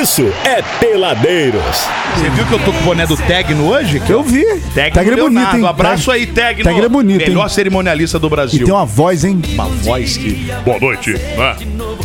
isso é Peladeiros. Você viu que eu tô com o boné do Tegno hoje? Eu vi. Tegno Tagre é bonito, hein? Um abraço aí, Tegno. Tegno é bonito, hein? Melhor cerimonialista do E Brasil. tem uma voz, hein? uma voz que... Boa noite. né?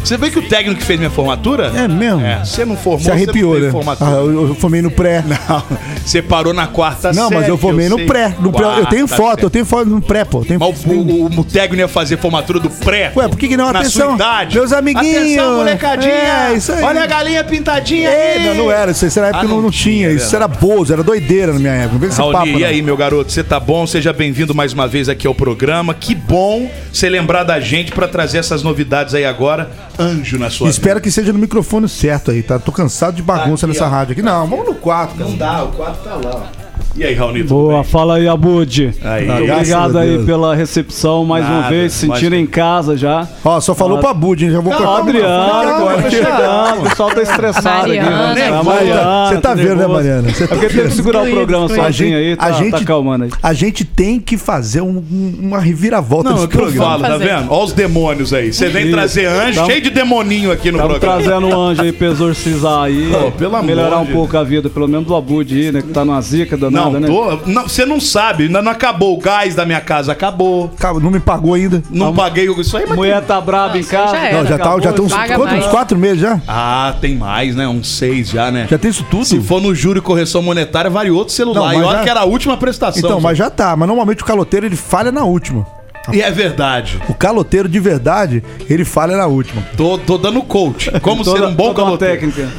Você vê que o técnico que fez minha formatura? É mesmo? É, você não formou, Se arrepiou, você não né? Ah, eu, eu formei no pré. Não, você parou na quarta Não, série. mas eu formei no sei. pré. No pré. Eu tenho foto, série. eu tenho foto no pré, pô. Eu Tenho... Mas o, o, o técnico ia fazer formatura do pré. Ué, por que que não? Na Atenção, sua idade. meus amiguinhos. Atenção, molecadinha. É, isso aí. Olha a galinha pintadinha É, aí. não, não era. Isso era época Ah, que não, não não tinha. Isso era bozo, era doideira na minha época. Não vem Raoni, papo, e não. aí, meu garoto, você tá bom? Seja bem-vindo mais uma vez aqui ao programa. Que bom você lembrar da gente pra trazer essas novidades aí agora. Anjo na sua Espero que seja no microfone certo aí, tá? Tô cansado de bagunça Aqui, nessa ó. rádio aqui. Não, vamos no 4, cara. Não dá, o quadro tá lá. ó. E aí, Raoni, Boa, bem? fala aí, Abud. Aí. Obrigado aí pela recepção mais uma Nada, vez, se sentindo mas- em casa já. Ó, só falou pra Bud, hein? Já vou Ó, cortar Adriano, agora agora. chegando, o pessoal tá estressado aqui, Mariana. né? A Nervoso. Mariana, Você tá vendo, né. Mariana? Você É tá porque teve que segurar o programa sozinho aí, tá, a gente, tá calmando aí. A gente tem que fazer um- um- uma reviravolta Não, é nesse que eu programa. falo, tá vendo? Olha os demônios aí. Você vem Isso. trazer anjo, Tamo- cheio de demoninho aqui no Estamos programa. trazendo um anjo aí pra exorcizar aí. Pô, pelo amor melhorar um pouco a vida, pelo menos do Abud aí, né? Que tá numa zica danada, Não, né? tô, não, você não sabe, ainda não acabou. O gás da minha casa acabou. Não me pagou ainda. Não paguei o- isso aí, mas. Mulher tá braba em casa. já era. Não, já tá, acabou, já tem uns, mais. uns quatro meses já? Ah, tem mais, né? Uns seis já, né? Já tem isso tudo? Se for no juro e correção monetária, vale outro celular. Não, e olha já- que era a última prestação. Então, mas já tá. Mas normalmente o caloteiro ele falha na última. E é verdade. O caloteiro de verdade, ele falha na última. Tô, tô dando coach. Como Toda- ser um bom caloteiro. técnica.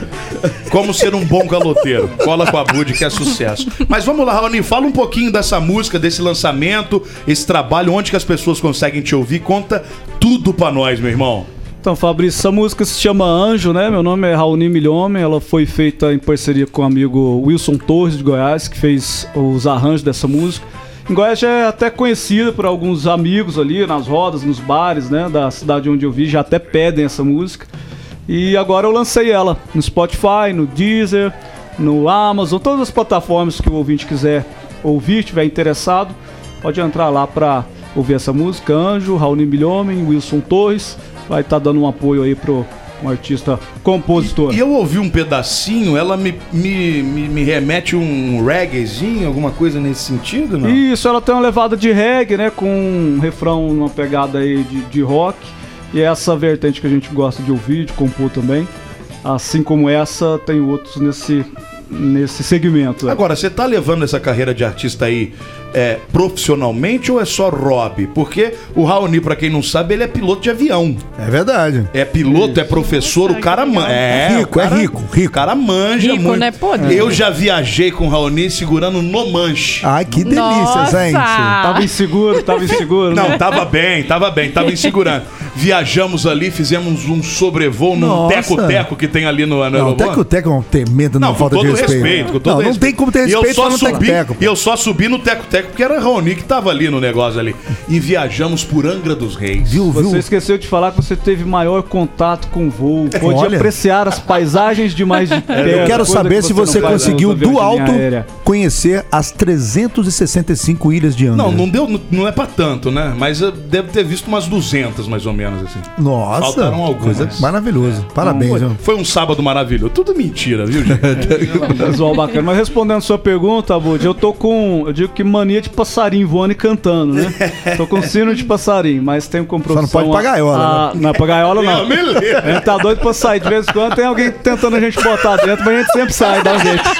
Como ser um bom caloteiro. Cola com a Bud que é sucesso. Mas vamos lá, Raoni, fala um pouquinho dessa música, desse lançamento, esse trabalho, onde que as pessoas conseguem te ouvir. Conta tudo pra nós, meu irmão. Então, Fabrício, essa música se chama Anjo, né? Meu nome é Raoni Milhome, ela foi feita em parceria com o amigo Wilson Torres de Goiás, que fez os arranjos dessa música. Goiás já é até conhecida por alguns amigos ali nas rodas, nos bares, né? Da cidade onde eu vi, já até pedem essa música. E agora eu lancei ela no Spotify, no Deezer, no Amazon, todas as plataformas que o ouvinte quiser ouvir, estiver interessado, pode entrar lá pra ouvir essa música. Anjo, Raoni Milhome, Wilson Torres, vai estar dando um apoio aí pro um artista compositor. E eu ouvi um pedacinho, ela me, me, me, me remete um reggaezinho, alguma coisa nesse sentido, não? Isso, ela tem uma levada de reggae, né? Com um refrão, uma pegada aí de, de rock. E é essa vertente que a gente gosta de ouvir, de compor também. Assim como essa, tem outros nesse, nesse segmento. Agora, você tá levando essa carreira de artista aí é, profissionalmente ou é só hobby? Porque o Raoni, pra quem não sabe, ele é piloto de avião. É verdade. É piloto, é professor, o cara manja. É, Rico, o é cara- rico, rico. O cara manja Rico, muito. né? Podre. Eu já viajei com o Raoni segurando no manche. Ai, que delícia, Nossa! gente. Tava inseguro, tava inseguro. Não, né? tava bem, tava bem, tava insegurando. Viajamos ali, fizemos um sobrevoo num teco-teco que tem ali no, no Não, teco-teco é Não, uma com falta de respeito. respeito. com todo não, não respeito. tem como ter E respeito eu só falando subi, teco-teco. E eu só subi no teco-teco porque era Raoni que tava ali no negócio ali. E viajamos por Angra dos Reis. Viu, viu? Você esqueceu de falar que você teve maior contato com o voo. Pôde Olha. apreciar as paisagens de mais de perto. Eu quero saber que se você faz conseguiu do alto conhecer as 365 ilhas de Angra. Não, não deu, não é pra tanto, né? Mas eu devo ter visto umas 200 mais ou menos assim. Nossa, Faltaram algumas. coisa maravilhoso. Parabéns, foi um sábado maravilhoso. Tudo mentira, viu, gente? Visual bacana. Mas respondendo a sua pergunta, Bud, eu tô com. Eu digo que mania de passarinho voando e cantando, né? Tô com sino de passarinho, mas tenho com profissão. pode pra gaiola, né? a- Não, pra gaiola não. Não. A gente tá doido pra sair. De vez em quando tem alguém tentando a gente botar dentro, mas a gente sempre sai, dá um jeito.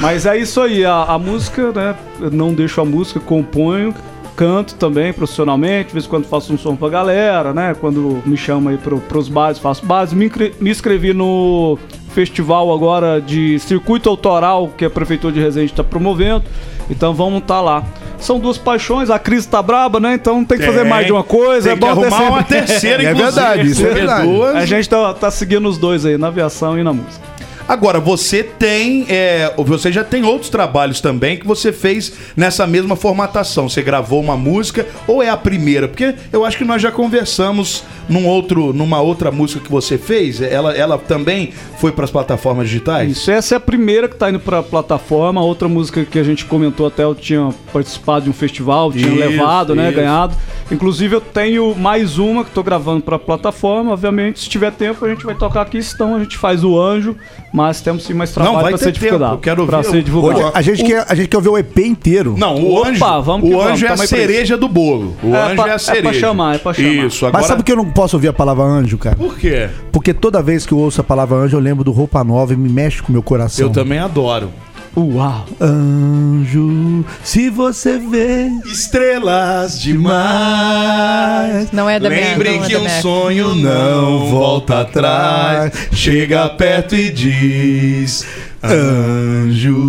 Mas é isso aí, a, a música, né? Eu não deixo a música, componho, canto também profissionalmente, de vez em quando faço um som pra galera, né? Quando me chamam aí pro, pros bares, faço bares. Me, me inscrevi no festival agora de circuito autoral que a Prefeitura de Resende está promovendo. Então vamos estar lá. São duas paixões, a crise tá braba, né? Então tem que fazer mais de uma coisa. Tem é que bom ter arrumar sempre- uma terceira, É inclusive. verdade, isso é verdade. A gente tá, tá seguindo os dois aí, na aviação e na música. Agora, você tem. é, você já tem outros trabalhos também que você fez nessa mesma formatação. Você gravou uma música ou é a primeira? Porque eu acho que nós já conversamos num outro, numa outra música que você fez. Ela, ela também foi para as plataformas digitais? Isso, essa é a primeira que tá indo plataforma. A outra música que a gente comentou até, eu tinha participado de um festival, tinha Isso, levado, né? isso. Ganhado. Inclusive, eu tenho mais uma que tô gravando pra plataforma. Obviamente, se tiver tempo, a gente vai tocar aqui. Então, a gente faz o anjo, mas temos sim mais trabalho Não, vai pra ter ser divulgado. eu quero pra ver ser o- divulgado. Hoje, a, gente quer, a gente quer ouvir o EP inteiro. Não, o Opa, anjo, vamos o vamos, anjo é a tamo aí pra cereja do bolo. O É anjo pra- é é a pra cereja. chamar, é pra chamar. Isso, agora. Mas sabe que eu não posso ouvir a palavra anjo, cara? Por quê? Porque toda vez que eu ouço a palavra anjo, eu lembro do Roupa Nova e me mexe com o meu coração. Eu também adoro. Uau! Anjo, se você vê Estrelas demais. Não é da minha Lembre não é que da um minha- sonho não volta atrás. Chega perto e diz: Anjo.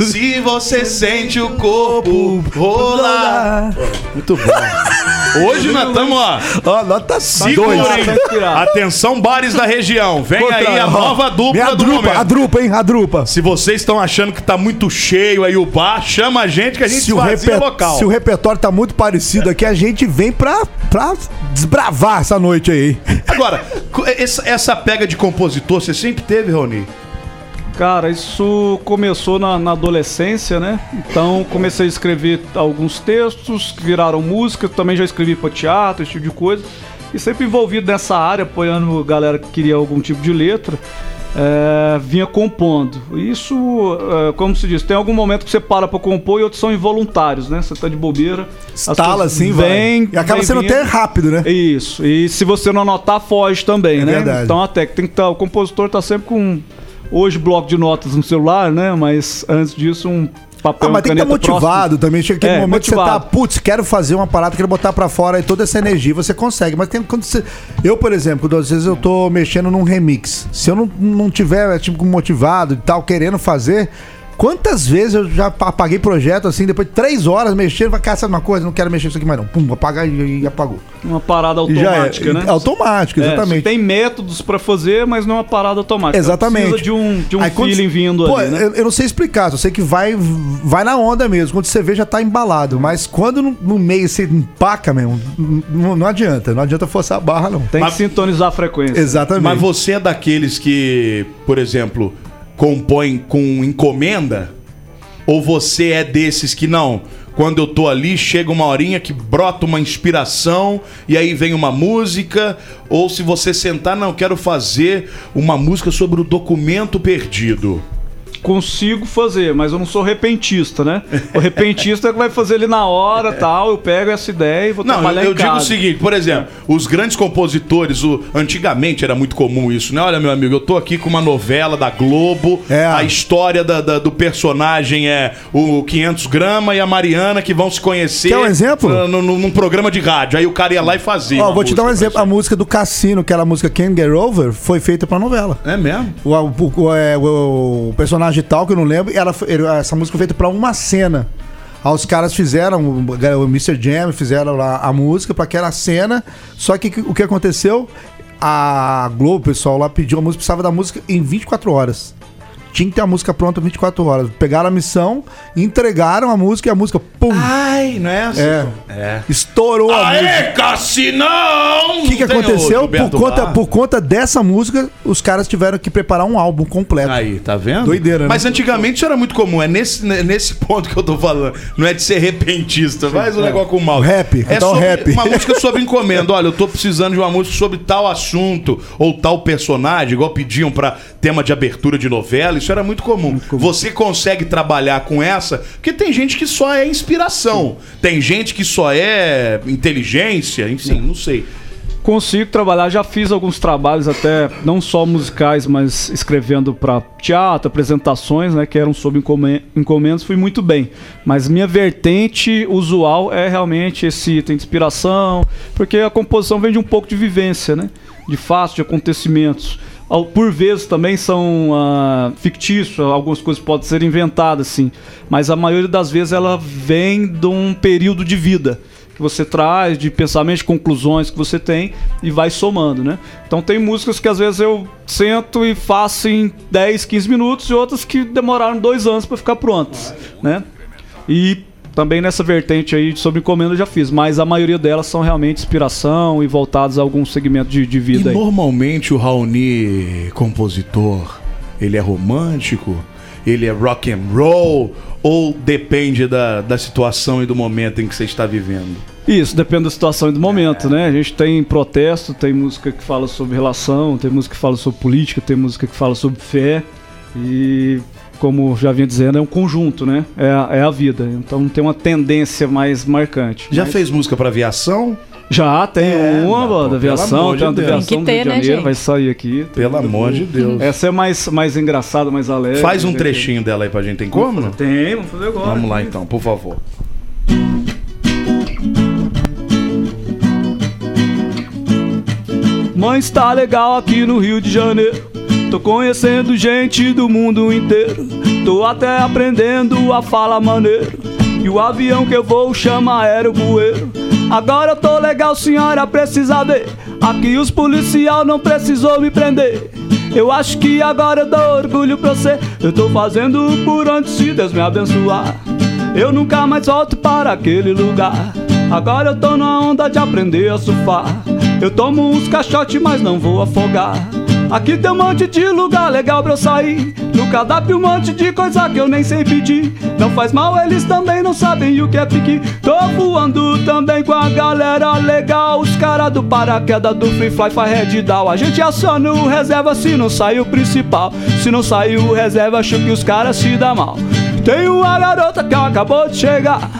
Se você sente o corpo rolar. Muito bom. Hoje nós estamos, ó. Ó, nota Segurem. dois. Tá inspirado. Atenção, bares da região. Vem Contra- aí a ó, nova dupla Minha do drupa, momento. a drupa, hein? A drupa. Se vocês estão achando que tá muito cheio aí o bar, chama a gente que a gente Se o, reper- local. se o repertório tá muito parecido aqui, a gente vem pra, pra desbravar essa noite aí. Agora, essa pega de compositor, você sempre teve, Rony? Cara, isso começou na, na adolescência, né? Então comecei a escrever alguns textos que viraram música, também já escrevi para teatro, esse tipo de coisa. E sempre envolvido nessa área, apoiando galera que queria algum tipo de letra, é, vinha compondo. Isso, é, como se diz, tem algum momento que você para pra compor e outros são involuntários, né? Você tá de bobeira. Estala assim, vai. E acaba vem sendo até rápido, né? Isso. E se você não anotar, foge também, É né? verdade. Então até que tem que estar. o compositor tá sempre com hoje bloco de notas no celular, né? Mas antes disso um papel Ah, mas tem que estar motivado próximo. também. Chega aquele É, momento que você tá, motivado. putz, quero fazer uma parada, quero botar pra fora e toda essa energia você consegue. Mas tem quando você. Eu, por exemplo, às vezes eu tô mexendo num remix. Se eu não, não tiver, tipo, motivado e tal, querendo fazer. Quantas vezes eu já apaguei projeto assim, depois de três horas mexendo, vai cara, sabe uma coisa? Não quero mexer nisso aqui mais não. Pum, apagar e, e apagou. Uma parada já é- automática, né? Automático, É, exatamente. você tem métodos pra fazer, mas não é uma parada automática. Exatamente. Precisa de um, de um Aí quando- feeling vindo Pô, ali, né? eu, eu não sei explicar, só sei que vai, vai na onda mesmo. Quando você vê, já tá embalado. Mas quando no, no meio você empaca mesmo, não, não adianta. Não adianta forçar a barra, não. Tem Mas- que sintonizar a frequência. Exatamente. Mas você é daqueles que, por exemplo, compõem com encomenda? Ou você é desses que não? Quando eu tô ali, chega uma horinha que brota uma inspiração e aí vem uma música. Ou se você sentar, não, quero fazer uma música sobre o documento perdido. Consigo fazer, mas eu não sou repentista, né? O repentista é que vai fazer ali na hora tal. Eu pego essa ideia e vou Não, eu, trabalhar eu em digo casa. o seguinte, por exemplo, os grandes compositores, o, antigamente era muito comum isso, né? Olha, meu amigo, eu tô aqui com uma novela da Globo, É. a história da- da- do personagem é o 500 grama e a Mariana que vão se conhecer. Quer um exemplo? uh, no- no- num programa de rádio. Aí o cara ia lá e fazia. Ó, vou te dar um exemplo. A música do Cassino, aquela música Can't Get Over, foi feita pra novela. É mesmo? O, o- o- é, o- o personagem tal, que eu não lembro, ela, essa música foi feita pra uma cena. Aí os caras fizeram, o, Mr. Jam fizeram lá a música pra aquela cena. Só que o que aconteceu? A Globo, pessoal lá pediu a música, precisava da música em 24 horas. Tinha que ter a música pronta em 24 horas. Pegaram a missão, entregaram a música e a música, pum! Ai, não é essa? É. É. Estourou a música. Aê, Cassinão! O que, que aconteceu? Por conta, por conta dessa música, os caras tiveram que preparar um álbum completo. Aí, tá vendo? Doideira, né? Mas antigamente isso era muito comum. É nesse, nesse ponto que eu tô falando. Não é de ser repentista. Faz um negócio com o mal. Rap, É cantar o sobre- rap. uma música sobre encomenda. Olha, eu tô precisando de uma música sobre tal assunto ou tal personagem, igual pediam pra tema de abertura de novela. Isso era muito comum. Você consegue trabalhar com essa, porque tem gente que só é inspiração. Tem gente que só é inteligência, enfim, não sei. Consigo trabalhar, já fiz alguns trabalhos até, não só musicais, mas escrevendo para teatro, apresentações, né, que eram sob encomen- encomendas, fui muito bem. Mas minha vertente usual é realmente esse item de inspiração, porque a composição vem de um pouco de vivência, né, de fatos, de acontecimentos. Por vezes também são ah, fictícios, algumas coisas podem ser inventadas, sim, mas a maioria das vezes ela vem de um período de vida. que você traz, de pensamentos, conclusões que você tem e vai somando, né? Então tem músicas que às vezes eu sento e faço em 10, 15 minutos e outras que demoraram dois anos para ficar prontas, né? E também nessa vertente aí sobre encomenda eu já fiz, mas a maioria delas são realmente inspiração e voltadas a algum segmento de, de E vida aí. normalmente o Raoni, compositor, ele é romântico? Ele é rock and roll? Ou depende da, da situação e do momento em que você está vivendo? Isso, depende da situação e do momento, né? A gente tem protesto, tem música que fala sobre relação, tem música que fala sobre política, tem música que fala sobre fé. E, como já vinha dizendo, é um conjunto, né? É, a- é a vida. Então não tem uma tendência mais marcante. Já Mas- fez música para aviação? Já tem É, uma não, da aviação, de tem uma da Deus. aviação Tem que ter, do Rio de né, Janeiro, gente? vai sair aqui. Pelo amor de Deus. Essa é mais, mais engraçada, mais alegre. Faz um né? trechinho dela aí pra gente, tem como? não? Tem, vamos fazer agora. Vamos lá então, por favor. Mãe, está legal aqui no Rio de Janeiro. Tô conhecendo gente do mundo inteiro. Tô até aprendendo a falar maneiro. E o avião que eu vou chama aerobueiro. Agora eu tô legal, senhora, precisa ver. Aqui os policial não precisou me prender. Eu acho que agora eu dou orgulho pra você. Eu tô fazendo por onde se Deus me abençoar. Eu nunca mais volto para aquele lugar. Agora eu tô na onda de aprender a surfar. Eu tomo uns caixotes, mas não vou afogar. Aqui tem um monte de lugar legal pra eu sair. No cardápio um monte de coisa que eu nem sei pedir. Não faz mal, eles também não sabem o que é pique. Tô voando também com a galera legal. Os caras do paraquedas do Free Fly faz red down. A gente aciona o reserva se não sai o principal. Se não sai o reserva, acho que os caras se dá mal. Tem uma garota que acabou de chegar.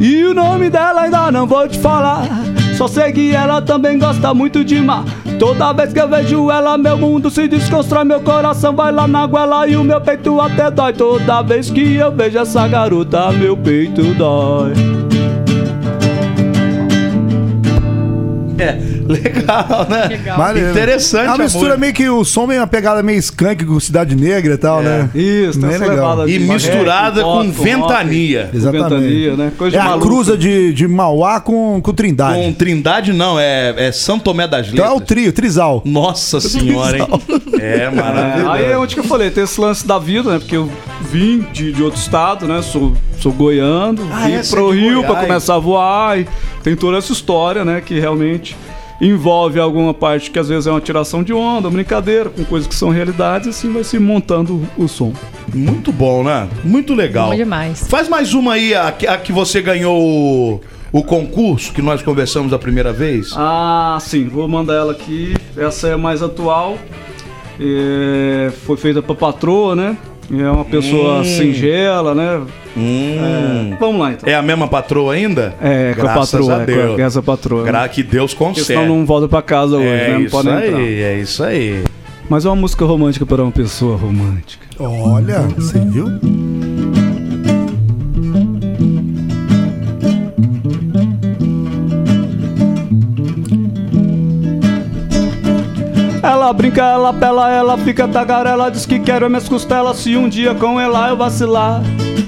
E o nome dela ainda não vou te falar. Só sei que ela também gosta muito de mar. Toda vez que eu vejo ela, meu mundo se desconstrói. Meu coração vai lá na goela e o meu peito até dói. Toda vez que eu vejo essa garota, meu peito dói. É, legal, né? Legal. Maneiro. Interessante É uma a mistura música. meio que o som vem uma pegada meio skunk com Cidade Negra e tal, É. né? Isso, essa legal. levada E misturada com rock, ventania. Exatamente. Ventania, né? Coisa É a cruza de, de Mauá com, com Trindade. Com Trindade não, é, é São Tomé das Então é Letras. o trio, trisal. Nossa senhora, hein? É É, maravilhoso. aí é onde que eu falei, tem esse lance da vida, né? Porque eu vim de, de outro estado, né? Sou, sou goiano, Ah, vim é? Pro é Rio pra Goiás. começar a voar. E tem toda essa história, né? Que realmente envolve alguma parte que às vezes é uma tiração de onda, brincadeira, com coisas que são realidades, e assim vai se montando o som. Muito bom, né? Muito legal. Bom demais. Faz mais uma aí, a, que- a que você ganhou o, o concurso que nós conversamos a primeira vez. Ah, sim, vou mandar ela aqui. Essa é a mais atual. É, foi feita pra patroa, né? É uma pessoa Hum. singela, né? Hum. É, vamos lá então. É a mesma patroa ainda? É, com a Graças patroa, a é, Deus. com essa patroa. Gra que Deus Porque concede. senão não volta pra casa hoje, é né? Não isso pode aí, entrar. é isso aí. Mas é uma música romântica para uma pessoa romântica. Olha, você viu? Ela brinca, ela pela, ela fica tagarela, diz que quero minhas costelas se um dia com ela eu vacilar.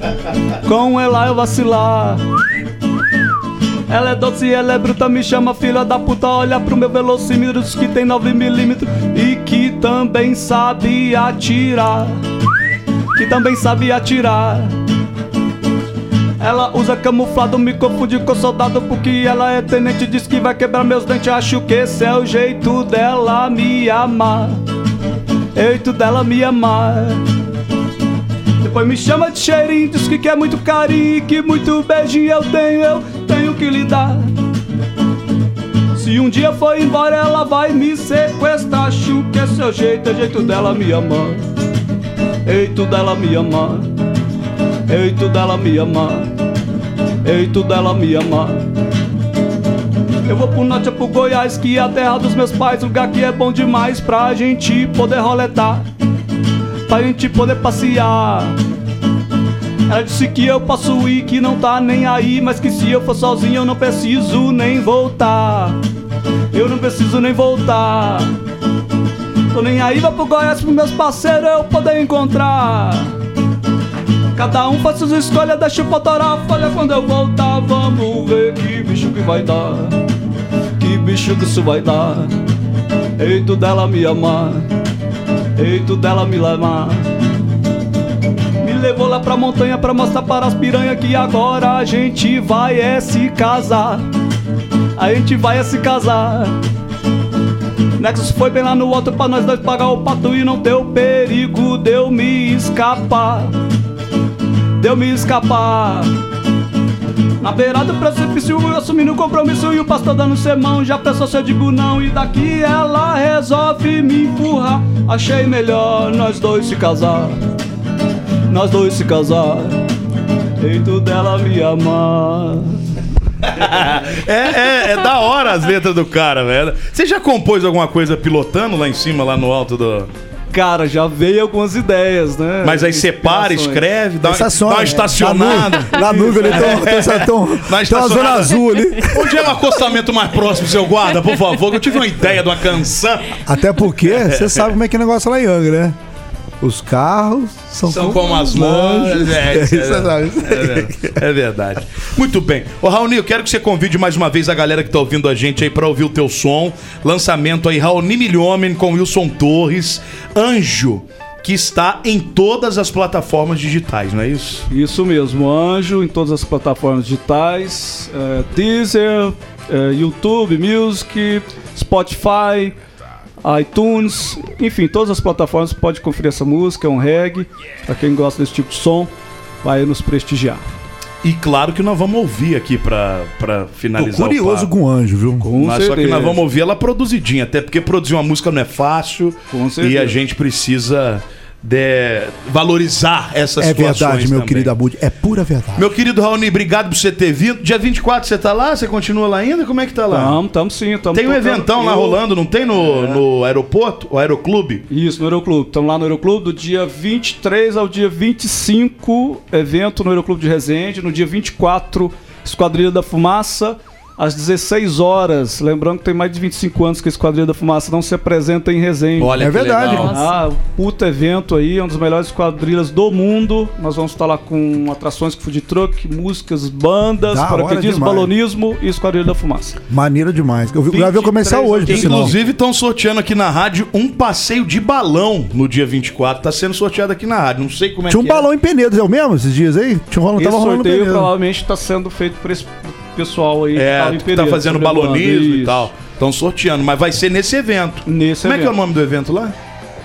Com ela eu vacilar. Ela é doce, ela é bruta, me chama filha da puta. Olha pro meu velocímetro, diz que tem 9mm e que também sabe atirar. Que também sabe atirar. Ela usa camuflado, me confunde com soldado porque ela é tenente, diz que vai quebrar meus dentes. Acho que esse é o jeito dela me amar. Jeito dela me amar. Depois me chama de cheirinho, diz que quer muito carinho, que muito beijinho eu tenho, eu tenho que lhe dar. Se um dia for embora, ela vai me sequestrar. Acho que esse é o jeito, é jeito dela me amar. Jeito dela me amar. Jeito dela me amar. Jeito dela me amar. Eu vou pro norte, pro Goiás, que é a terra dos meus pais, lugar que é bom demais pra gente poder roletar, pra gente poder passear. Ela disse que eu posso ir, que não tá nem aí, mas que se eu for sozinho eu não preciso nem voltar. Eu não preciso nem voltar. Tô nem aí, vou pro Goiás pros meus parceiros eu poder encontrar. Cada um faz suas escolhas, deixa o potoró Olha quando eu voltar, vamos ver que bicho que vai dar. Que bicho que isso vai dar. Eito dela me amar Eito dela me levar. Me levou lá pra montanha pra mostrar para as piranha Que agora a gente vai é se casar. A gente vai é se casar. Nexus foi bem lá no alto pra nós dois pagar o pato e não ter o perigo de eu me escapar. De eu me escapar. Na beirada do precipício, eu assumindo o compromisso e o pastor dando sermão. Já pensou se eu digo não e daqui ela resolve me empurrar. Achei melhor nós dois se casar. Nós dois se casar. Jeito dela me amar. É, é, é da hora as letras do cara, velho. Você já compôs alguma coisa pilotando lá em cima, lá no alto do. Cara, já veio algumas ideias, né? Mas aí você para, Inspirações. escreve, dá, Estaciona, dá uma é. estacionada. Na nuvem ali, tem, tem, essa- tem, um- Na tem uma zona azul ali. Onde é o acostamento mais próximo, seu guarda, por favor? que Eu tive uma ideia de uma canção. Até porque você sabe como é que é o negócio lá em Angra, né? Os carros são, São como as mãos. É, é, é é, é verdade. Muito bem. Ô, Raoni, eu quero que você convide mais uma vez a galera que tá ouvindo a gente aí pra ouvir o teu som. Lançamento aí, Raoni Milhomem com Wilson Torres. Anjo, que está em todas as plataformas digitais, não é isso? Isso mesmo, Anjo em todas as plataformas digitais, é, Deezer, é, YouTube, Music, Spotify, iTunes, enfim, todas as plataformas pode conferir essa música, é um reggae, pra quem gosta desse tipo de som, vai nos prestigiar. E claro que nós vamos ouvir aqui pra, pra Tô finalizar o curioso papo. com o anjo, viu? Com Mas só que certeza. nós vamos ouvir ela produzidinha, até porque produzir uma música não é fácil. Com certeza. E a gente precisa de valorizar essas É situações verdade, meu também. querido Abud. É pura verdade. Meu querido Raoni, obrigado por você ter vindo. Dia 24 você tá lá? Você continua lá ainda? Como é que tá lá? Tamo, tamo sim, tamo tem um tocando. eventão lá Eu- rolando, não tem no, É. no aeroporto? O aeroclube? Isso, no Aeroclube. Estamos lá no Aeroclube do dia 23 ao dia 25, evento no Aeroclube de Resende. No dia 24, Esquadrilha da Fumaça, às 16 horas. Lembrando que tem mais de 25 anos que a Esquadrilha da Fumaça não se apresenta em Resende. Olha É verdade. Ah, puta evento aí, é um dos melhores esquadrilhas do mundo. Nós vamos estar lá com atrações com food truck, músicas, bandas, Da paraquedismo, balonismo e Esquadrilha da Fumaça. Maneiro demais. Eu vi, o comercial 23 hoje, por. Inclusive, estão sorteando aqui na rádio um passeio de balão no dia 24. Tá sendo sorteado aqui na rádio. Não sei como é Tinha um que é. balão em Penedos, é o mesmo esses dias aí? Tinha um rolando, Esse tava rolando em sorteio provavelmente está sendo feito por esse pessoal aí É, tava em que tá Pereira, fazendo balonismo e tal. Estão sorteando, mas vai ser nesse evento. Nesse Como é que é o evento. nome do evento lá?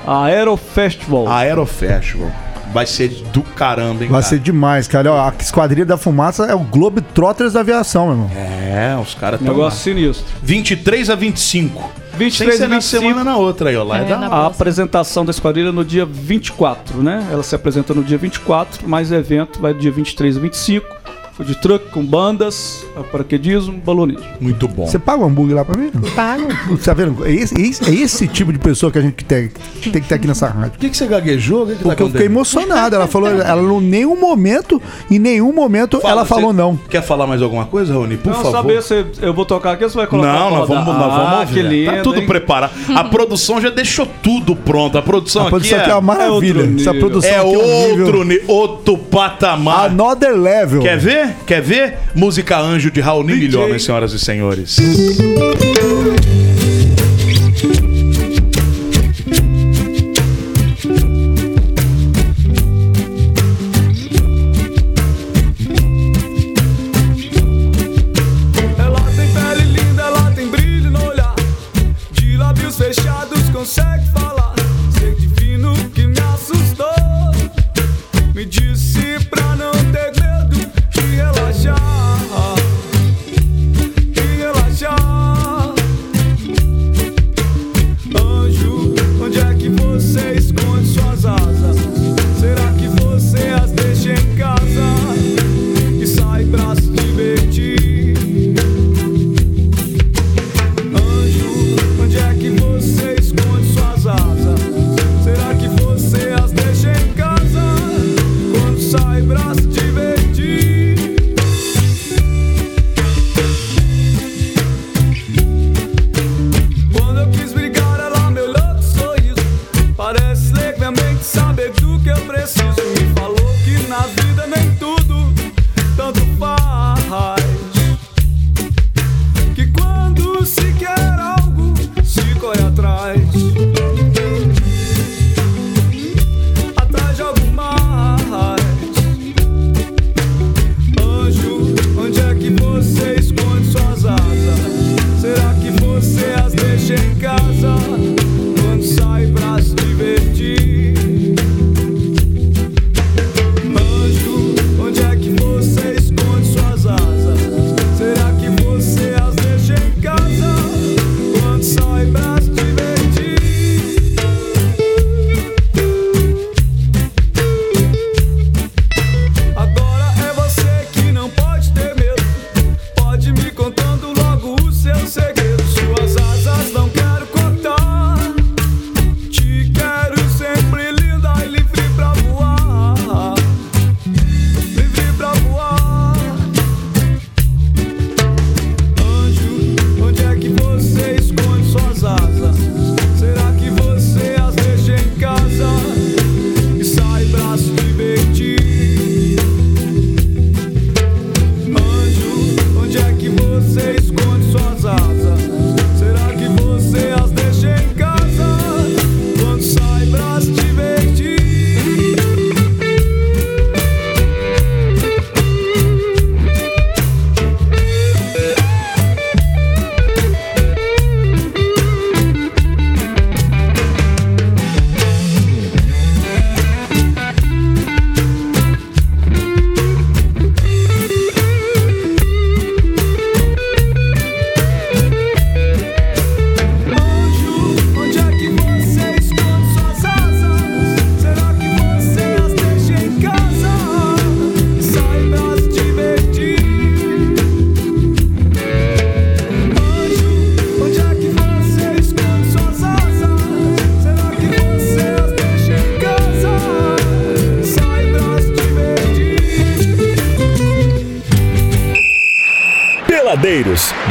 Aero Festival. Aerofestival. Vai ser do caramba, hein, Vai cara? ser demais, cara. Ó, a Esquadrilha da Fumaça é o Globetrotters da aviação, meu irmão. É, os caras estão Negócio sinistro. 23 a 25. 23 Sem ser a na 25. semana na outra aí, ó. Lá é, É, da... A apresentação da esquadrilha no dia 24, né? Ela se apresenta no dia 24, mas o evento vai do dia 23 a 25. Food truck com bandas, paraquedismo, balonismo. Muito bom. Você paga um hambúrguer lá pra mim? Pago. Você tá vendo? É esse, é esse- é esse tipo de pessoa que a gente tem, tem que ter aqui nessa rádio. Por que, que você gaguejou? O que, que Porque eu fiquei emocionado. Ela falou, ela em nenhum momento, em nenhum momento, Fala, ela falou não. Quer falar mais alguma coisa, Raoni? Por Não favor. saber se eu vou tocar aqui ou você vai colocar Não, nós vamos, nós vamos ah, ouvir. que lindo, tá tudo hein? preparado. A produção já deixou tudo pronto. A produção, A produção aqui aqui é uma maravilha. outro Essa nível. produção é, aqui é nível- outro, ni- outro patamar. Another level. Quer ver? Quer ver? Música Anjo de Raoni. Milhões, senhoras e senhores.